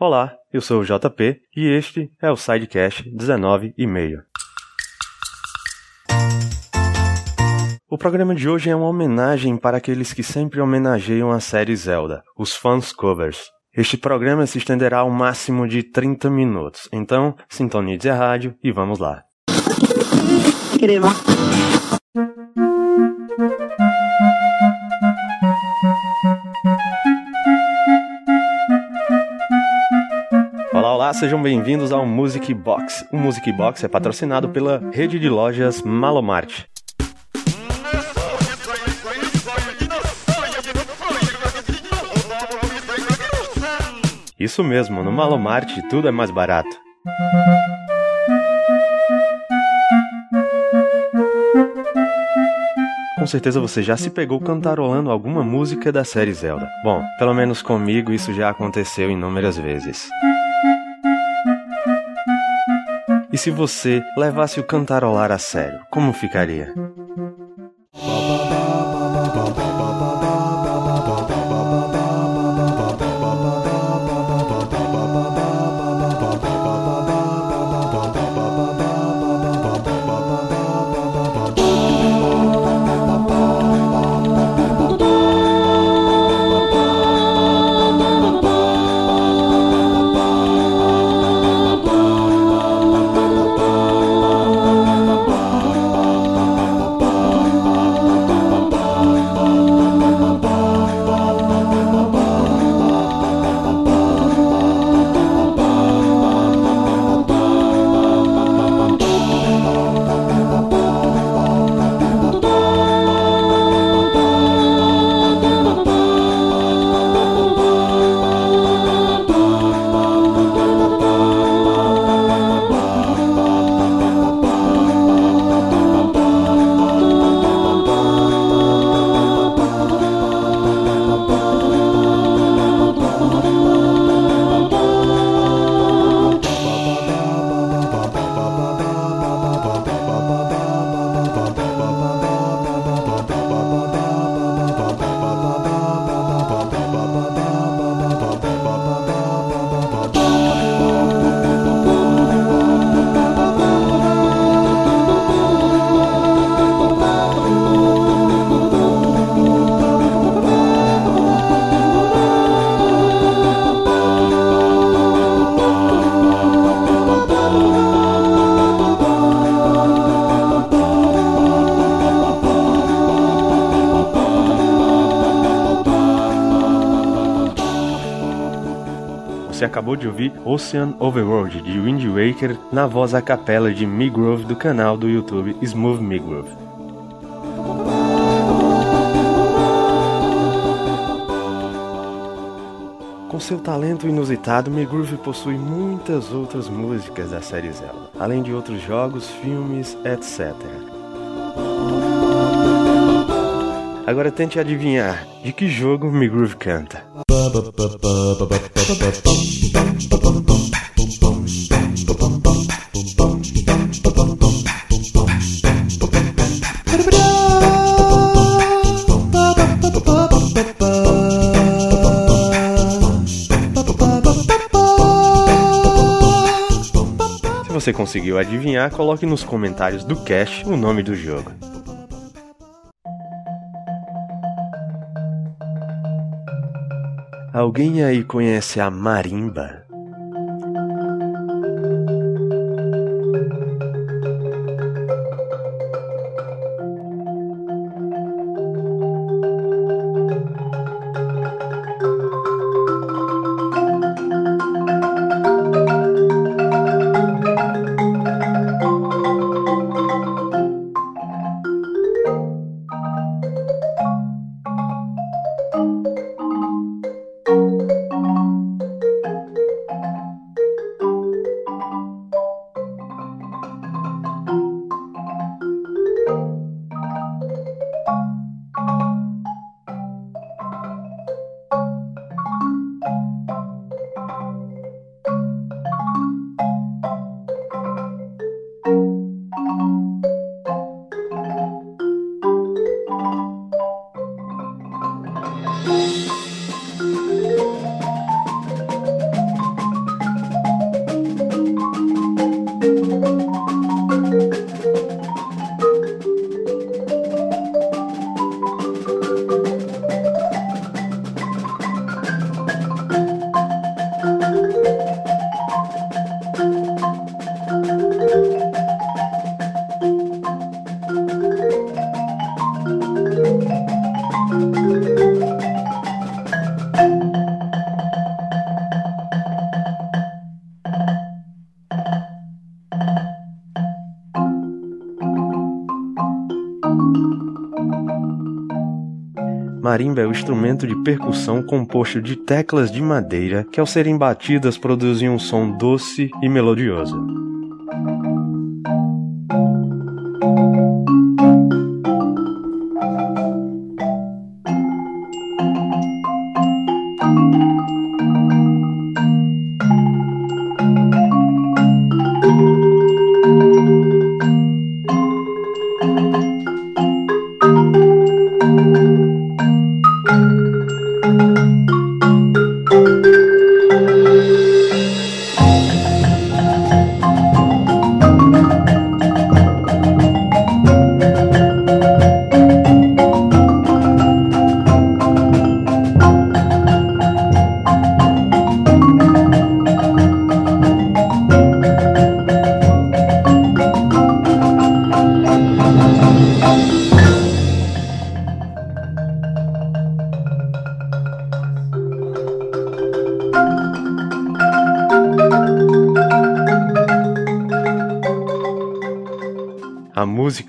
Olá, eu sou o JP e este é o Sidecast 19 e meio. O programa de hoje é uma homenagem para aqueles que sempre homenageiam a série Zelda, os fãs covers. Este programa se estenderá ao máximo de 30 minutos, então sintonize a rádio e vamos lá. Olá, olá, sejam bem-vindos ao Music Box. O Music Box é patrocinado pela rede de lojas Malomart. Isso mesmo, no Malomart tudo é mais barato. Com certeza você já se pegou cantarolando alguma música da série Zelda. Bom, pelo menos comigo isso já aconteceu inúmeras vezes. Se você levasse o cantarolar a sério, como ficaria? Você acabou de ouvir Ocean Overworld de Wind Waker na voz a capela de Migrove do canal do YouTube Smooth Migrove. Com seu talento inusitado, Migroove possui muitas outras músicas da série Zelda, além de outros jogos, filmes, etc. Agora tente adivinhar de que jogo Migroove canta. Se você conseguiu adivinhar, coloque nos comentários do cast o nome do jogo. Alguém aí conhece a marimba? Marimba é o instrumento de percussão composto de teclas de madeira que, ao serem batidas, produzem um som doce e melodioso.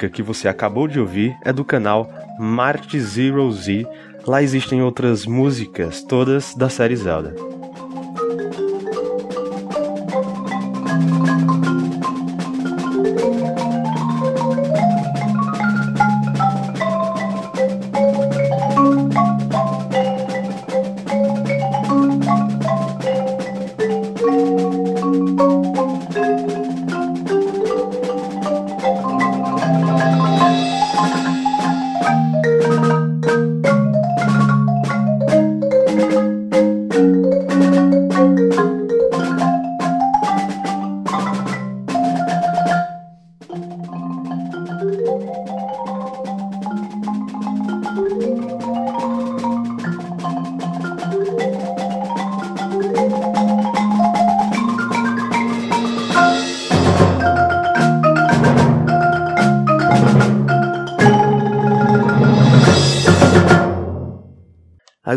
Música que você acabou de ouvir é do canal Marte Zero Z. Lá existem outras músicas, todas da série Zelda.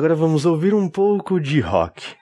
Agora vamos ouvir um pouco de rock.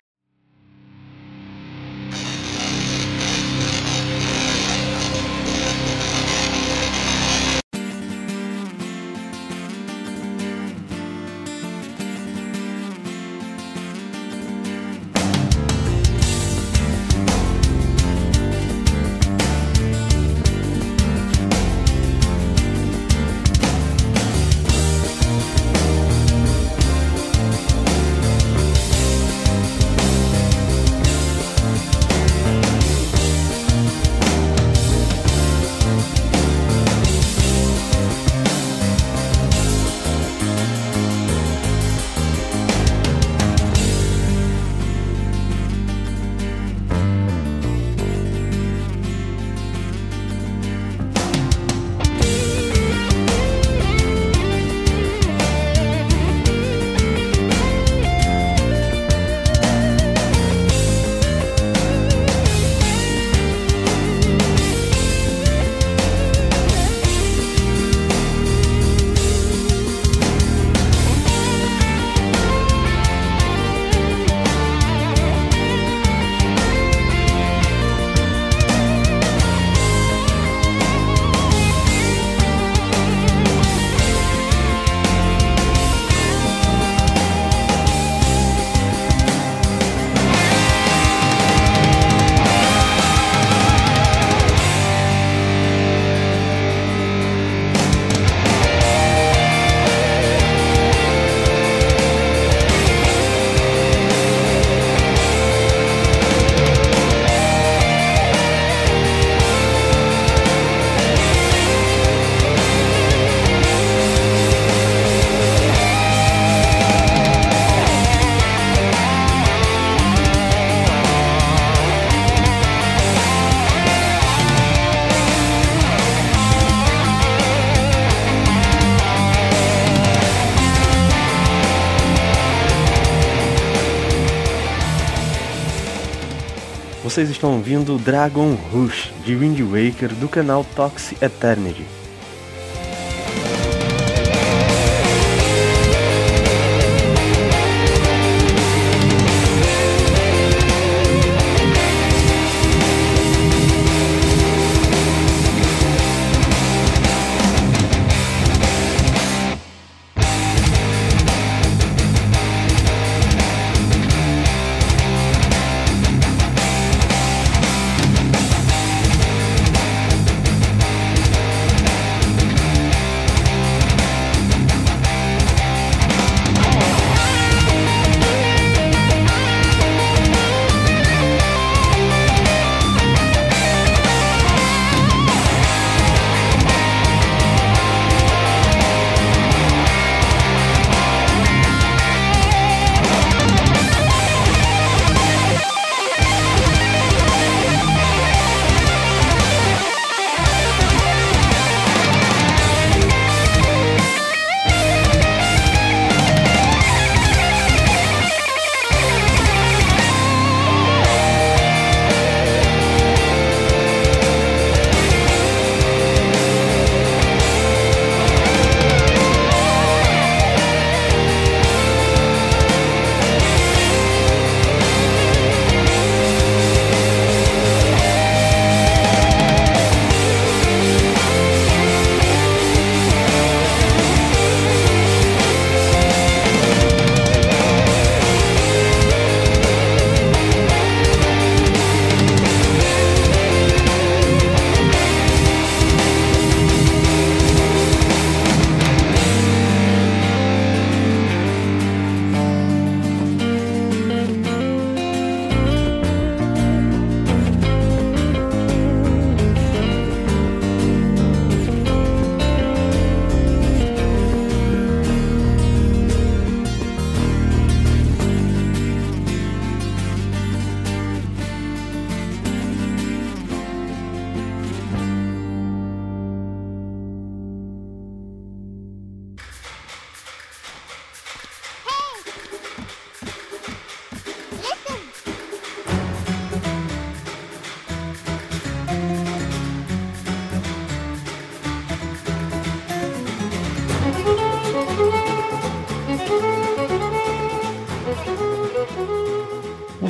Vocês estão ouvindo Dragon Rush de Wind Waker do canal Toxic Eternity.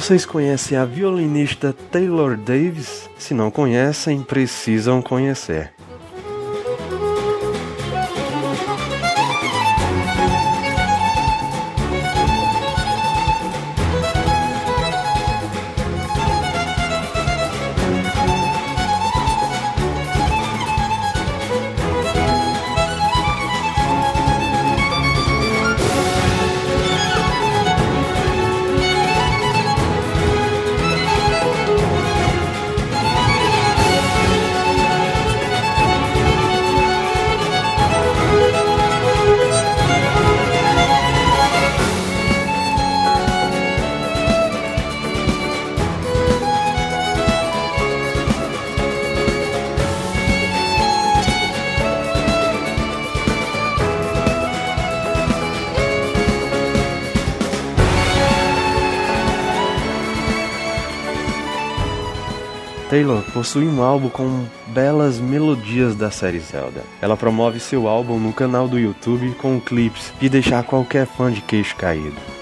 Vocês conhecem a violinista Taylor Davis? Se não conhecem, precisam conhecer. Taylor possui um álbum com belas melodias da série Zelda. Ela promove seu álbum no canal do YouTube com clipes de deixar qualquer fã de queixo caído.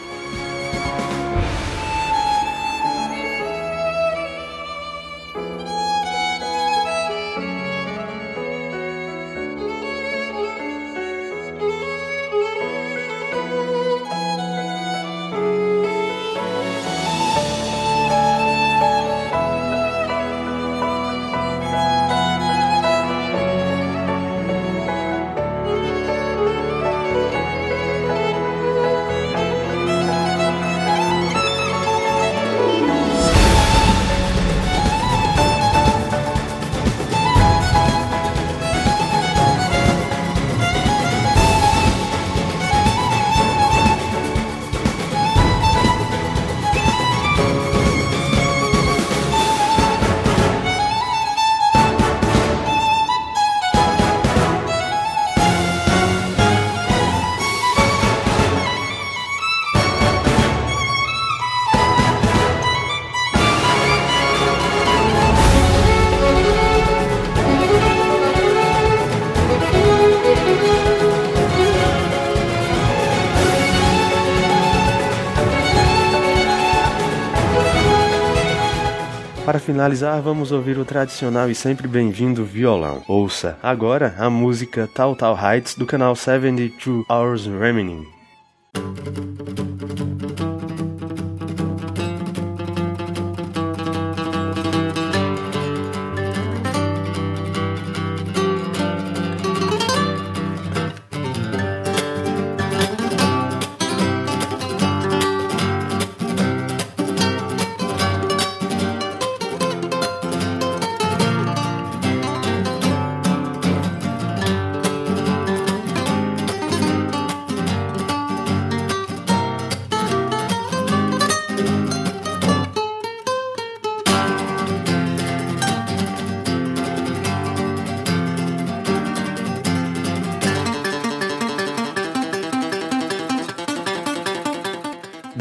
Finalizar, vamos ouvir o tradicional e sempre bem-vindo violão. Ouça agora a música Tal Tal Heights do canal 72 Hours Remaining.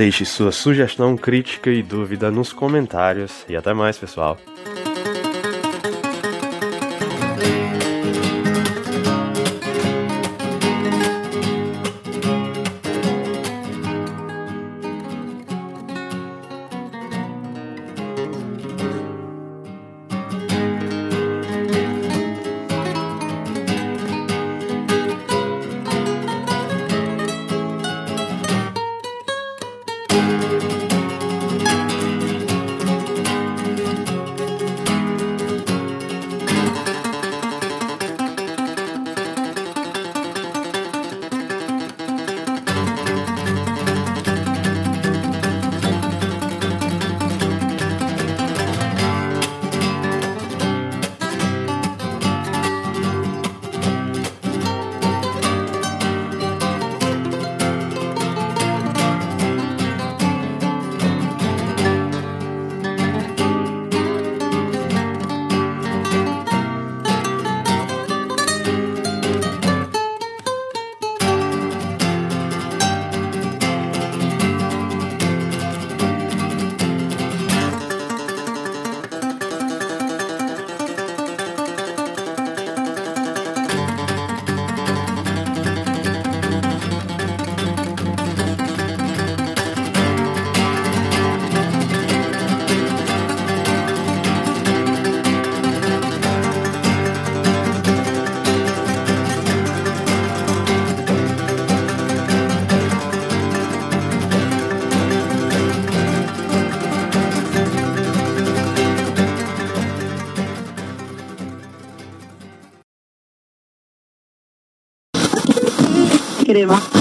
Deixe sua sugestão, crítica e dúvida nos comentários. E até mais, pessoal. queremos.